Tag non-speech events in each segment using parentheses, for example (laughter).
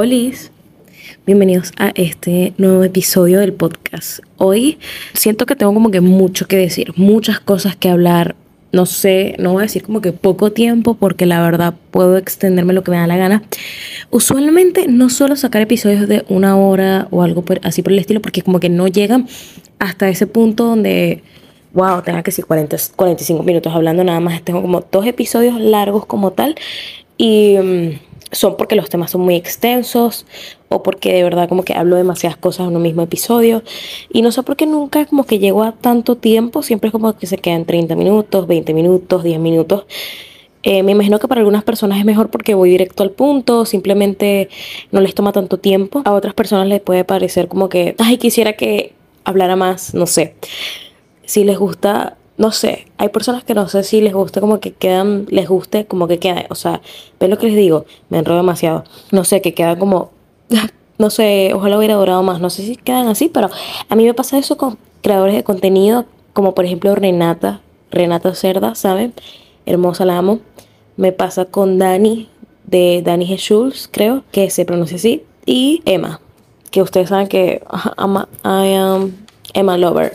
Hola, bienvenidos a este nuevo episodio del podcast. Hoy siento que tengo como que mucho que decir, muchas cosas que hablar. No sé, no voy a decir como que poco tiempo porque la verdad puedo extenderme lo que me da la gana. Usualmente no suelo sacar episodios de una hora o algo así por el estilo porque como que no llegan hasta ese punto donde, wow, tenga que decir 40, 45 minutos hablando nada más. Tengo como dos episodios largos como tal y... Son porque los temas son muy extensos o porque de verdad como que hablo demasiadas cosas en un mismo episodio y no sé por qué nunca como que llego a tanto tiempo, siempre es como que se quedan 30 minutos, 20 minutos, 10 minutos. Eh, me imagino que para algunas personas es mejor porque voy directo al punto, simplemente no les toma tanto tiempo. A otras personas les puede parecer como que, ay, quisiera que hablara más, no sé. Si les gusta no sé, hay personas que no sé si les gusta como que quedan, les guste como que queda, o sea, ven lo que les digo, me enredo demasiado, no sé, que queda como, (laughs) no sé, ojalá hubiera durado más, no sé si quedan así, pero a mí me pasa eso con creadores de contenido, como por ejemplo Renata, Renata Cerda, ¿saben? Hermosa la amo. Me pasa con Dani, de Dani G. creo, que se pronuncia así, y Emma, que ustedes saben que ama, I am Emma Lover.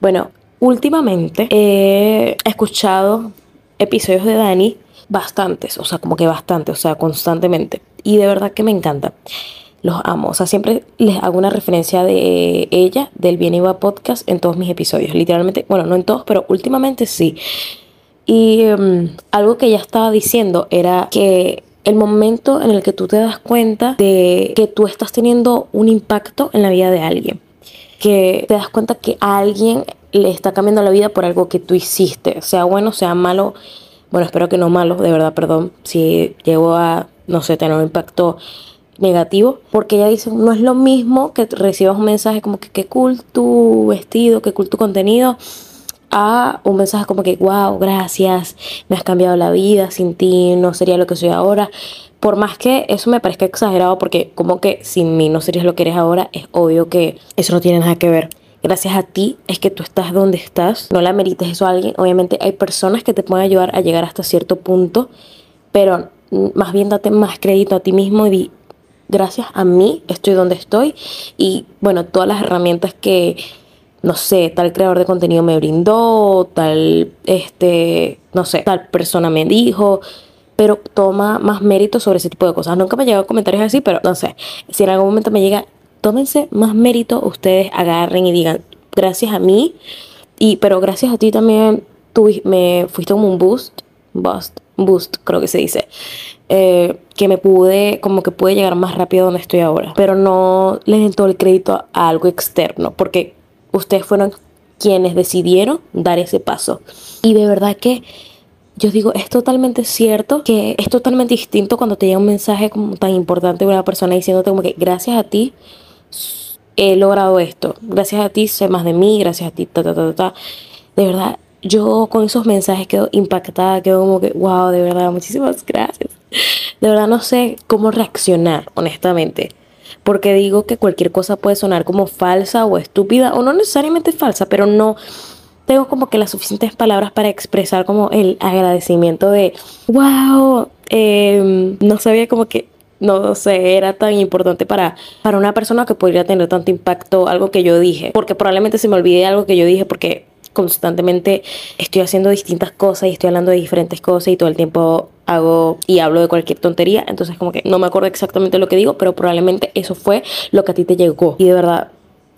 Bueno, Últimamente he escuchado episodios de Dani bastantes, o sea, como que bastante, o sea, constantemente. Y de verdad que me encanta. Los amo. O sea, siempre les hago una referencia de ella, del Bien Iba Podcast, en todos mis episodios. Literalmente, bueno, no en todos, pero últimamente sí. Y em, algo que ella estaba diciendo era que el momento en el que tú te das cuenta de que tú estás teniendo un impacto en la vida de alguien. Que te das cuenta que alguien le está cambiando la vida por algo que tú hiciste, sea bueno, sea malo. Bueno, espero que no malo, de verdad, perdón, si llegó a, no sé, tener un impacto negativo, porque ella dice, no es lo mismo que recibas un mensaje como que qué cool tu vestido, qué cool tu contenido, a un mensaje como que, wow, gracias, me has cambiado la vida, sin ti no sería lo que soy ahora. Por más que eso me parezca exagerado, porque como que sin mí no serías lo que eres ahora, es obvio que eso no tiene nada que ver gracias a ti es que tú estás donde estás. No la merites eso a alguien. Obviamente hay personas que te pueden ayudar a llegar hasta cierto punto, pero más bien date más crédito a ti mismo y gracias a mí estoy donde estoy. Y bueno, todas las herramientas que, no sé, tal creador de contenido me brindó, tal, este, no sé, tal persona me dijo pero toma más mérito sobre ese tipo de cosas. Nunca me han llegado comentarios así, pero no sé, si en algún momento me llega, tómense más mérito, ustedes agarren y digan, gracias a mí, y, pero gracias a ti también tú me fuiste como un boost, boost, boost creo que se dice, eh, que me pude, como que pude llegar más rápido donde estoy ahora, pero no les den todo el crédito a algo externo, porque ustedes fueron quienes decidieron dar ese paso. Y de verdad que yo digo, es totalmente cierto que es totalmente distinto cuando te llega un mensaje como tan importante de una persona diciéndote como que gracias a ti he logrado esto. Gracias a ti sé más de mí, gracias a ti, ta, ta, ta, ta. De verdad, yo con esos mensajes quedo impactada, quedo como que, wow, de verdad, muchísimas gracias. De verdad no sé cómo reaccionar, honestamente. Porque digo que cualquier cosa puede sonar como falsa o estúpida, o no necesariamente falsa, pero no tengo como que las suficientes palabras para expresar como el agradecimiento de, wow, em, no sabía como que no sé, era tan importante para, para una persona que podría tener tanto impacto algo que yo dije. Porque probablemente se me olvide algo que yo dije porque constantemente estoy haciendo distintas cosas y estoy hablando de diferentes cosas y todo el tiempo hago y hablo de cualquier tontería. Entonces como que no me acuerdo exactamente lo que digo, pero probablemente eso fue lo que a ti te llegó. Y de verdad,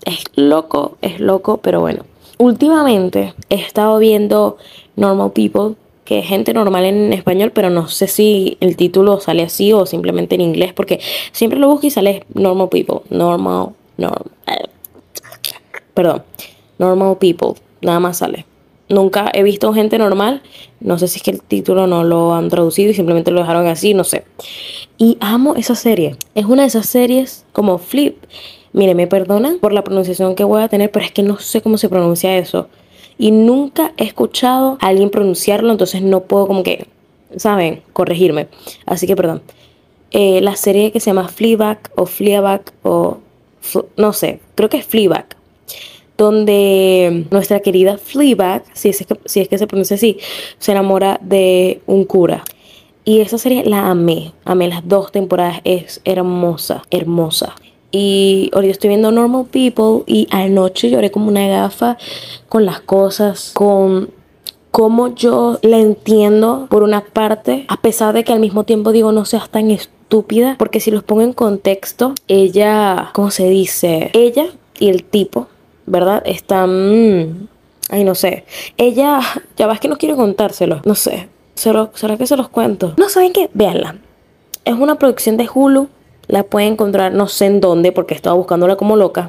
es loco, es loco, pero bueno. Últimamente he estado viendo Normal People que es gente normal en español, pero no sé si el título sale así o simplemente en inglés, porque siempre lo busco y sale normal people, normal, normal, perdón, normal people, nada más sale. Nunca he visto gente normal, no sé si es que el título no lo han traducido y simplemente lo dejaron así, no sé. Y amo esa serie, es una de esas series como Flip. Mire, me perdonan por la pronunciación que voy a tener, pero es que no sé cómo se pronuncia eso y nunca he escuchado a alguien pronunciarlo, entonces no puedo como que, ¿saben? Corregirme. Así que perdón. Eh, la serie que se llama Fleabag o Fleabag o no sé, creo que es Fleabag, donde nuestra querida Fleabag, si es que, si es que se pronuncia así, se enamora de un cura. Y esa serie la amé, amé las dos temporadas, es hermosa, hermosa. Y ahorita estoy viendo Normal People y anoche lloré como una gafa con las cosas, con cómo yo la entiendo por una parte, a pesar de que al mismo tiempo digo no seas tan estúpida, porque si los pongo en contexto, ella, ¿cómo se dice? Ella y el tipo, ¿verdad? Están... Ay, no sé. Ella, ya vas que no quiero contárselo, no sé. ¿Será, ¿Será que se los cuento? No, ¿saben qué? Véanla. Es una producción de Hulu la pueden encontrar no sé en dónde porque estaba buscándola como loca.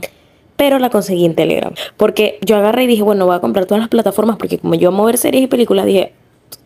Pero la conseguí en Telegram. Porque yo agarré y dije, bueno, voy a comprar todas las plataformas. Porque como yo amo ver series y películas, dije,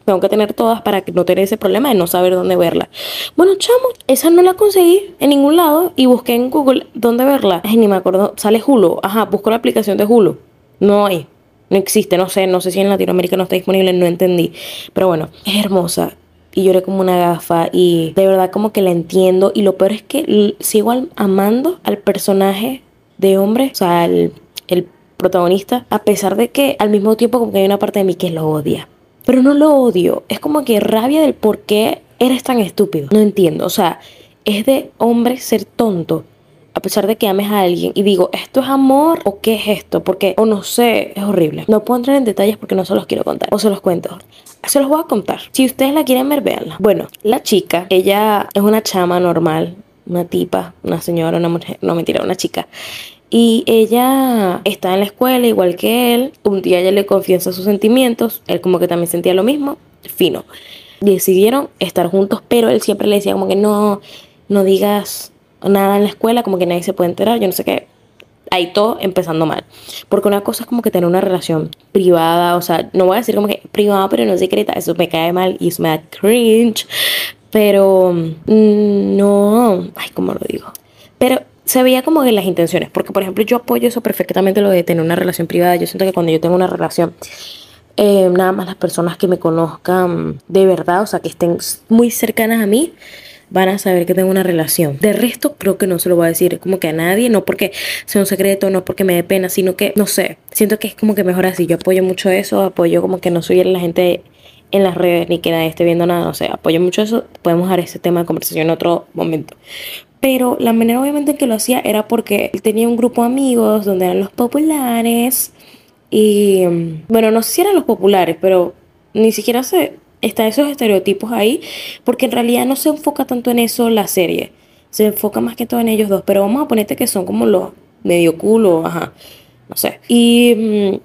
tengo que tener todas para no tener ese problema de no saber dónde verla. Bueno, chamo, esa no la conseguí en ningún lado y busqué en Google dónde verla. Ay, ni me acuerdo. Sale Hulu. Ajá, busco la aplicación de Hulu. No hay. No existe, no sé, no sé si en Latinoamérica no está disponible, no entendí. Pero bueno, es hermosa y lloré como una gafa y de verdad como que la entiendo y lo peor es que sigo amando al personaje de hombre, o sea, el, el protagonista, a pesar de que al mismo tiempo como que hay una parte de mí que lo odia. Pero no lo odio, es como que rabia del por qué eres tan estúpido. No entiendo, o sea, es de hombre ser tonto a pesar de que ames a alguien y digo, ¿esto es amor o qué es esto? Porque, o no sé, es horrible. No puedo entrar en detalles porque no se los quiero contar. O se los cuento. Se los voy a contar. Si ustedes la quieren ver, véanla. Bueno, la chica, ella es una chama normal, una tipa, una señora, una mujer, no mentira, una chica. Y ella está en la escuela igual que él. Un día ella le confiesa sus sentimientos. Él como que también sentía lo mismo. Fino. Decidieron estar juntos, pero él siempre le decía como que no, no digas nada en la escuela, como que nadie se puede enterar, yo no sé qué. Ahí todo empezando mal. Porque una cosa es como que tener una relación privada, o sea, no voy a decir como que privada, pero no secreta, eso me cae mal y eso me da cringe. Pero mm, no, ay, ¿cómo lo digo? Pero se veía como que las intenciones, porque por ejemplo yo apoyo eso perfectamente lo de tener una relación privada. Yo siento que cuando yo tengo una relación, eh, nada más las personas que me conozcan de verdad, o sea, que estén muy cercanas a mí, van a saber que tengo una relación. De resto, creo que no se lo voy a decir como que a nadie, no porque sea un secreto, no porque me dé pena, sino que, no sé, siento que es como que mejor así. Yo apoyo mucho eso, apoyo como que no soy la gente en las redes ni que nadie esté viendo nada, no sé, apoyo mucho eso. Podemos dejar ese tema de conversación en otro momento. Pero la manera obviamente en que lo hacía era porque tenía un grupo de amigos donde eran los populares. Y bueno, no sé si eran los populares, pero ni siquiera sé están esos estereotipos ahí, porque en realidad no se enfoca tanto en eso la serie, se enfoca más que todo en ellos dos, pero vamos a ponerte que son como los medio culo, ajá, no sé. Y mm,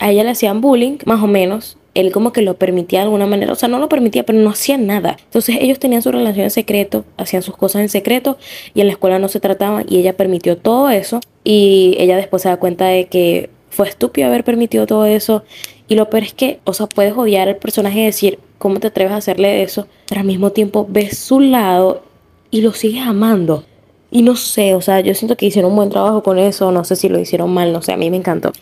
a ella le hacían bullying, más o menos, él como que lo permitía de alguna manera, o sea, no lo permitía, pero no hacían nada. Entonces ellos tenían su relación en secreto, hacían sus cosas en secreto y en la escuela no se trataban y ella permitió todo eso y ella después se da cuenta de que fue estúpido haber permitido todo eso y lo peor es que, o sea, puedes odiar al personaje y decir, ¿cómo te atreves a hacerle eso? Pero al mismo tiempo ves su lado y lo sigues amando. Y no sé, o sea, yo siento que hicieron un buen trabajo con eso, no sé si lo hicieron mal, no sé, a mí me encantó.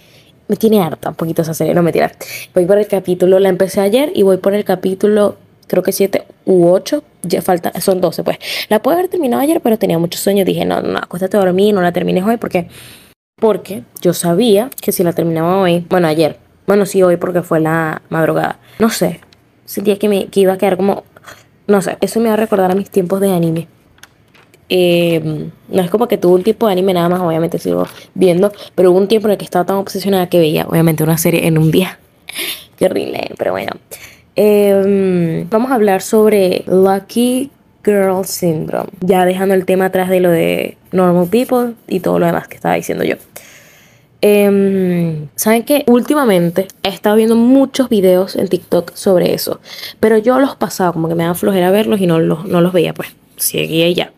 Me tiene harta un poquito esa serie, no me tiras. Voy por el capítulo, la empecé ayer y voy por el capítulo, creo que 7 u 8, ya falta, son 12 pues. La pude haber terminado ayer, pero tenía muchos sueños, dije, no, no, acuéstate a dormir, no la termines hoy porque... Porque yo sabía que si la terminaba hoy, bueno, ayer, bueno, sí, hoy porque fue la madrugada. No sé, sentía que, me, iba a quedar como... No sé, eso me va a recordar a mis tiempos de anime. Eh, no es como que tuve un tiempo de anime nada más, obviamente sigo viendo, pero hubo un tiempo en el que estaba tan obsesionada que veía, obviamente, una serie en un día. (laughs) Qué horrible, pero bueno. Eh, vamos a hablar sobre Lucky Girl Syndrome, ya dejando el tema atrás de lo de Normal People y todo lo demás que estaba diciendo yo. Eh, Saben que últimamente he estado viendo muchos videos en TikTok sobre eso, pero yo los pasaba como que me daba flojera verlos y no los, no los veía, pues seguía ya.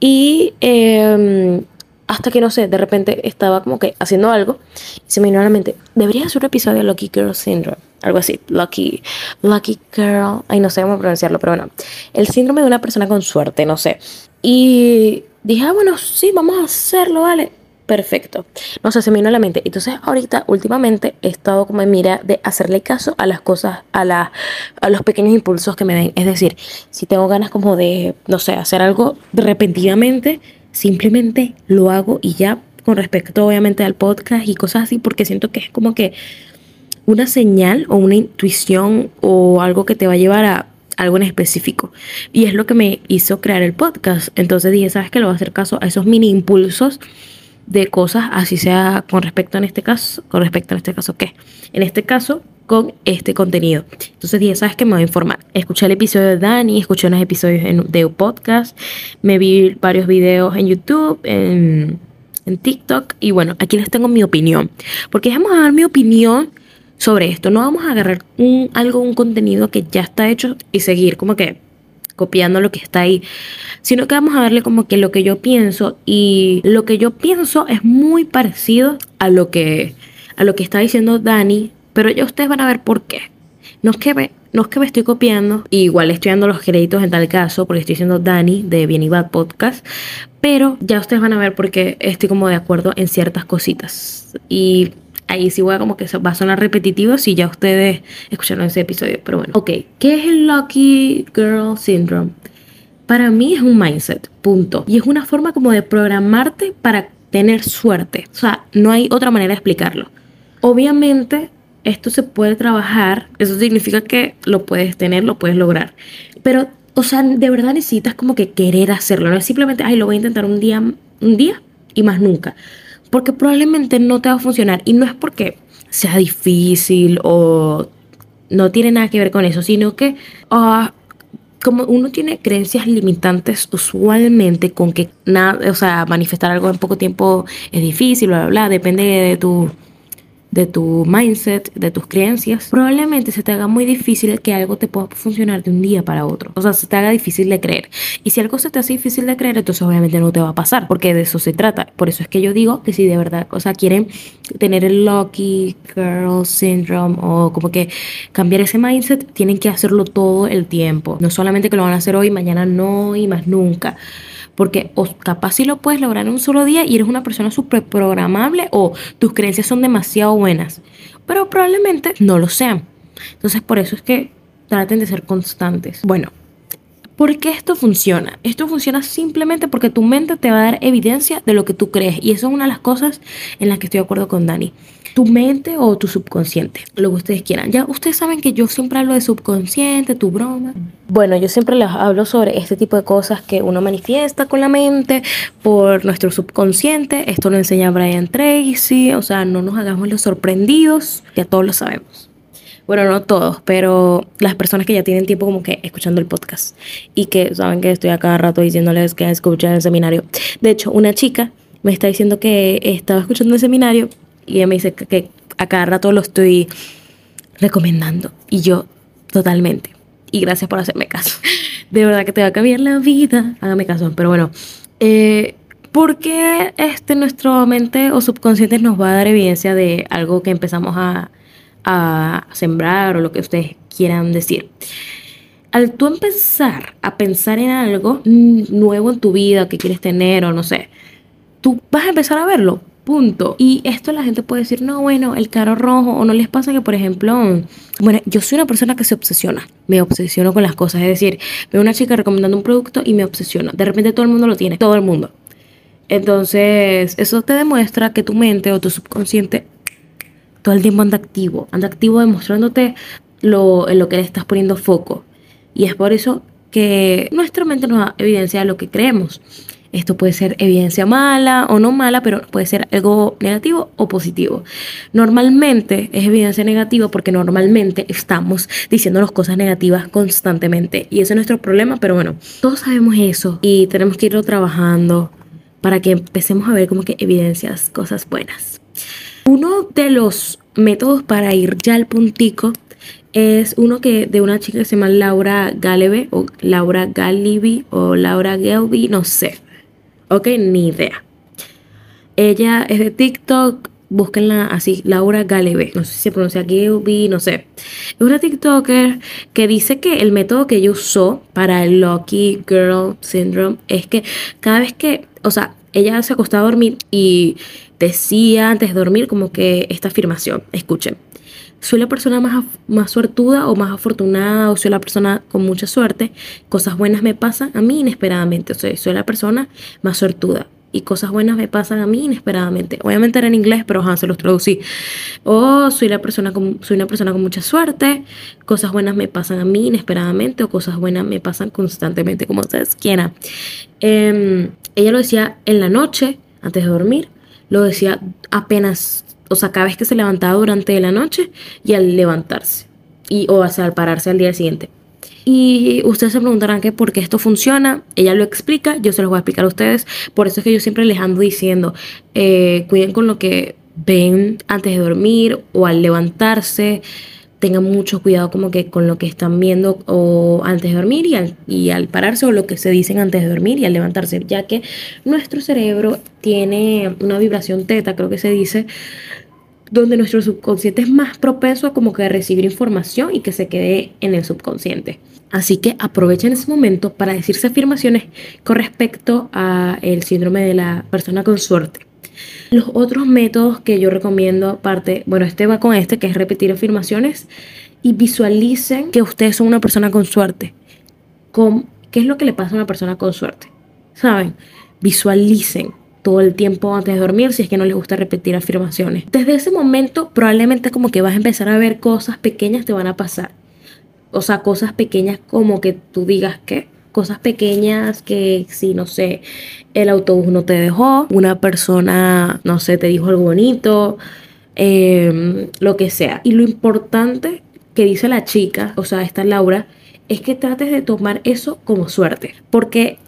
Y em, hasta que no sé, de repente estaba como que haciendo algo y se me vino a la mente, debería hacer un episodio de Lucky Girl Syndrome, algo así, Lucky, Lucky Girl, ay no sé cómo pronunciarlo, pero bueno, el síndrome de una persona con suerte, no sé. Y dije, ah, bueno, sí, vamos a hacerlo, vale perfecto. No sé, se me vino a la mente. Entonces, ahorita, últimamente, he estado como en mira de hacerle caso a las cosas, a, la, a los pequeños impulsos que me den. Es decir, si tengo ganas como de, no sé, hacer algo repentinamente, simplemente lo hago y ya, con respecto obviamente al podcast y cosas así, porque siento que es como que una señal o una intuición o algo que te va a llevar a algo en específico. Y es lo que me hizo crear el podcast. Entonces dije, ¿sabes qué? Le voy a hacer caso a esos mini impulsos de cosas, así sea con respecto en este caso, con respecto en este caso, ¿qué? En este caso, con este contenido. Entonces dije, ¿sabes qué? Me voy a informar. Escuché el episodio de Dani, escuché unos episodios en, de podcast, me vi varios videos en YouTube, en, en TikTok, y bueno, aquí les tengo mi opinión. Porque vamos a dar mi opinión sobre esto. No vamos a agarrar un, algo, un contenido que ya está hecho y seguir como que copiando lo que está ahí, sino que vamos a darle como que lo que yo pienso y lo que yo pienso es muy parecido a lo que a lo que está diciendo Dani, pero ya ustedes van a ver por qué. No es que me, no es que me estoy copiando, igual estoy dando los créditos en tal caso, porque estoy diciendo Dani de Bien y Bad Podcast, pero ya ustedes van a ver por qué estoy como de acuerdo en ciertas cositas. Y ahí sí voy a como que va a sonar repetitivo si ya ustedes escucharon ese episodio. Pero bueno, ok, ¿qué es el Lucky Girl Syndrome? Para mí es un mindset, punto. Y es una forma como de programarte para tener suerte. O sea, no hay otra manera de explicarlo. Obviamente, esto se puede trabajar, eso significa que lo puedes tener, lo puedes lograr. Pero, o sea, de verdad necesitas como que querer hacerlo. No es simplemente, ay, lo voy a intentar un día, un día y más nunca porque probablemente no te va a funcionar. Y no es porque sea difícil o no tiene nada que ver con eso, sino que ah, como uno tiene creencias limitantes usualmente con que nada, o sea, manifestar algo en poco tiempo es difícil, bla, bla, bla, depende de tu de tu mindset, de tus creencias, probablemente se te haga muy difícil que algo te pueda funcionar de un día para otro. O sea, se te haga difícil de creer. Y si algo se te hace difícil de creer, entonces obviamente no te va a pasar, porque de eso se trata. Por eso es que yo digo que si de verdad, o sea, quieren tener el Lucky Girl Syndrome o como que cambiar ese mindset, tienen que hacerlo todo el tiempo. No solamente que lo van a hacer hoy, mañana no y más nunca. Porque o capaz si lo puedes lograr en un solo día y eres una persona súper programable o tus creencias son demasiado buenas. Pero probablemente no lo sean. Entonces por eso es que traten de ser constantes. Bueno, ¿Por qué esto funciona? Esto funciona simplemente porque tu mente te va a dar evidencia de lo que tú crees. Y eso es una de las cosas en las que estoy de acuerdo con Dani. Tu mente o tu subconsciente, lo que ustedes quieran. Ya ustedes saben que yo siempre hablo de subconsciente, tu broma. Bueno, yo siempre les hablo sobre este tipo de cosas que uno manifiesta con la mente por nuestro subconsciente. Esto lo enseña Brian Tracy. O sea, no nos hagamos los sorprendidos, ya todos lo sabemos bueno, no todos, pero las personas que ya tienen tiempo como que escuchando el podcast y que saben que estoy a cada rato diciéndoles que escuchan el seminario. De hecho, una chica me está diciendo que estaba escuchando el seminario y ella me dice que, a cada rato lo estoy recomendando y yo totalmente. Y gracias por hacerme caso. (laughs) De verdad que te va a cambiar la vida. Hágame caso. Pero bueno, eh, ¿por qué este, nuestro mente o subconsciente nos va a dar evidencia de algo que empezamos a a sembrar o lo que ustedes quieran decir. Al tú empezar a pensar en algo nuevo en tu vida que quieres tener o no sé, tú vas a empezar a verlo, punto. Y esto la gente puede decir, no, bueno, el carro rojo, o no les pasa que, por ejemplo, bueno, yo soy una persona que se obsesiona, me obsesiono con las cosas, es decir, veo una chica recomendando un producto y me obsesiono, de repente todo el mundo lo tiene, todo el mundo. Entonces, eso te demuestra que tu mente o tu subconsciente todo el tiempo anda activo, anda activo demostrándote lo, en lo que le estás poniendo foco. Y es por eso que nuestra mente nos evidencia de lo que creemos. Esto puede ser evidencia mala o no mala, pero puede ser algo negativo o positivo. Normalmente es evidencia negativa porque normalmente estamos diciéndonos cosas negativas constantemente. Y ese es nuestro problema, pero bueno, todos sabemos eso y tenemos que irlo trabajando para que empecemos a ver como que evidencias cosas buenas. Uno de los métodos para ir ya al puntico es uno que de una chica que se llama Laura Galeve o Laura Galibi o Laura Gelby, no sé. Ok, ni idea. Ella es de TikTok, búsquenla así, Laura Galeve, no sé si se pronuncia Gelby, no sé. Es una TikToker que dice que el método que ella usó para el Lucky Girl Syndrome es que cada vez que, o sea, ella se acostaba a dormir y decía antes de dormir como que esta afirmación, escuchen, soy la persona más, más suertuda o más afortunada o soy la persona con mucha suerte, cosas buenas me pasan a mí inesperadamente, o sea, soy la persona más suertuda. y cosas buenas me pasan a mí inesperadamente. Obviamente era en inglés, pero ajá, se los traducí. O soy, la persona soy una persona con mucha suerte, cosas buenas me pasan a mí inesperadamente o cosas buenas me pasan constantemente, como ustedes quieran. Em, ella lo decía en la noche, antes de dormir, lo decía apenas, o sea, cada vez que se levantaba durante la noche y al levantarse, y, o sea, al pararse al día siguiente. Y ustedes se preguntarán que por qué esto funciona. Ella lo explica, yo se los voy a explicar a ustedes. Por eso es que yo siempre les ando diciendo, eh, cuiden con lo que ven antes de dormir o al levantarse. Tengan mucho cuidado como que con lo que están viendo o antes de dormir y al, y al pararse o lo que se dicen antes de dormir y al levantarse, ya que nuestro cerebro tiene una vibración teta, creo que se dice, donde nuestro subconsciente es más propenso a como que recibir información y que se quede en el subconsciente. Así que aprovechen ese momento para decirse afirmaciones con respecto a el síndrome de la persona con suerte. Los otros métodos que yo recomiendo, aparte, bueno, este va con este, que es repetir afirmaciones y visualicen que ustedes son una persona con suerte. Con, ¿Qué es lo que le pasa a una persona con suerte? ¿Saben? Visualicen todo el tiempo antes de dormir si es que no les gusta repetir afirmaciones. Desde ese momento probablemente como que vas a empezar a ver cosas pequeñas te van a pasar o sea, cosas pequeñas como que tú digas que, cosas pequeñas que si, no sé, el autobús no te dejó, una persona, no sé, te dijo algo bonito, em, lo que sea. Y lo importante que dice la chica, o sea, esta Laura, es que trates de tomar eso como suerte. Porque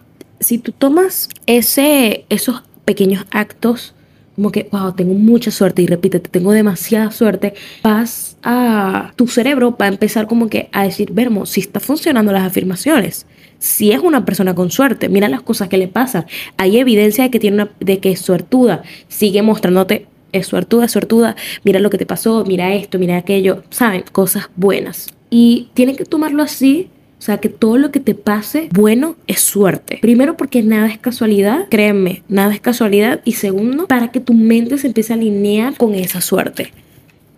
si tú tomas ese, esos pequeños actos como que, wow, tengo mucha suerte y repítete, tengo demasiada suerte, vas a tu cerebro va a empezar como que a decir, vermo, si está funcionando las afirmaciones, si es una persona con suerte, mira las cosas que le pasan, hay evidencia de que tiene de que es suertuda, sigue mostrándote es suertuda, es suertuda, mira lo que te pasó, mira esto, mira aquello, saben, cosas buenas. Y tienen que tomarlo así o sea, que todo lo que te pase bueno es suerte. Primero porque nada es casualidad, créeme, nada es casualidad. Y segundo, para que tu mente se empiece a alinear con esa suerte,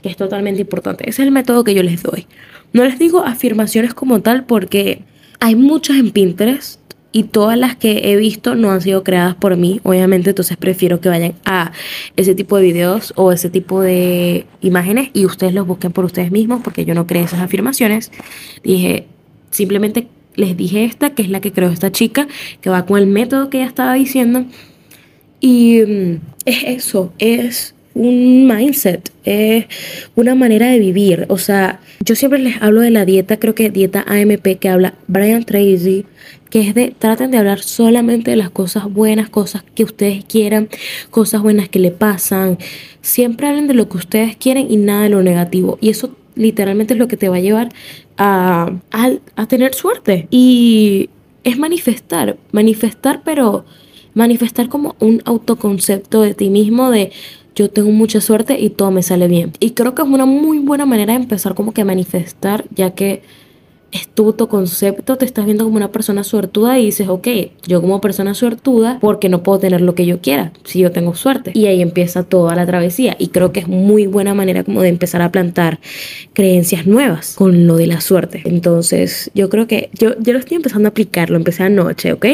que es totalmente importante. Ese es el método que yo les doy. No les digo afirmaciones como tal porque hay muchas en Pinterest y todas las que he visto no han sido creadas por mí, obviamente, entonces prefiero que vayan a ese tipo de videos o ese tipo de imágenes y ustedes los busquen por ustedes mismos porque yo no creé esas afirmaciones. Dije, Simplemente les dije esta, que es la que creó esta chica, que va con el método que ella estaba diciendo. Y mm, es eso, es un mindset, es una manera de vivir. O sea, yo siempre les hablo de la dieta, creo que dieta AMP que habla Brian Tracy, que es de traten de hablar solamente de las cosas buenas, cosas que ustedes quieran, cosas buenas que le pasan. Siempre hablen de lo que ustedes quieren y nada de lo negativo. Y eso literalmente es lo que te va a llevar a, a, tener suerte. Y es manifestar, manifestar, pero manifestar como un autoconcepto de ti mismo de yo tengo mucha suerte y todo me sale bien. Y creo que es una muy buena manera de empezar como que a manifestar, ya que es tu autoconcepto, te estás viendo como una persona suertuda y dices, ok, yo como persona suertuda, porque no puedo tener lo que yo quiera si yo tengo suerte? Y ahí empieza toda la travesía y creo que es muy buena manera como de empezar a plantar creencias nuevas con lo de la suerte. Entonces, yo creo que yo, yo lo estoy empezando a aplicar, lo empecé anoche, ¿ok?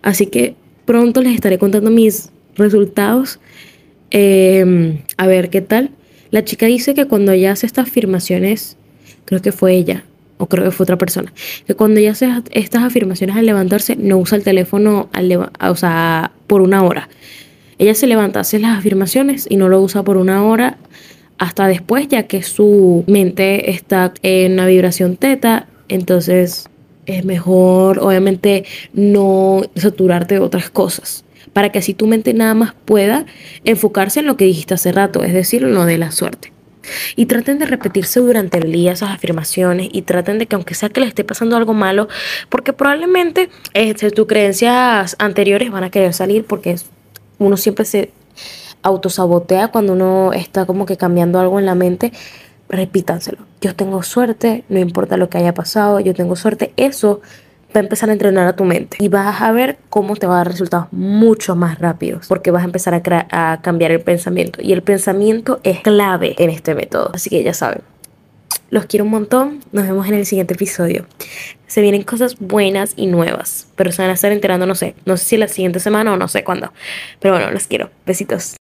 Así que pronto les estaré contando mis resultados. Em, a ver qué tal. La chica dice que cuando ella hace estas afirmaciones, creo que fue ella, o creo que fue otra persona, que cuando ella hace estas afirmaciones al levantarse, no usa el teléfono al o sea, por una hora. Ella se levanta, hace las afirmaciones y no lo usa por una hora hasta después, ya que su mente está en una vibración teta, entonces es mejor, obviamente, no saturarte de otras cosas para que así tu mente nada más pueda enfocarse en lo que dijiste hace rato, es decir, lo de la suerte. Y traten de repetirse durante el día esas afirmaciones y traten de que aunque sea que les esté pasando algo malo, porque probablemente este, tus creencias anteriores van a querer salir porque uno siempre se autosabotea cuando uno está como que cambiando algo en la mente. Repítanselo. Yo tengo suerte, no importa lo que haya pasado, yo tengo suerte. Eso va a empezar a entrenar a tu mente y vas a ver cómo te va a dar resultados mucho más rápidos porque vas a empezar a, cambiar el pensamiento y el pensamiento es clave en este método. Así que ya saben. los quiero un montón. Nos vemos en el siguiente episodio. Se vienen cosas buenas y nuevas, pero se van a estar enterando, no sé, no sé si la siguiente semana o no sé cuándo. Pero bueno, los quiero. Besitos.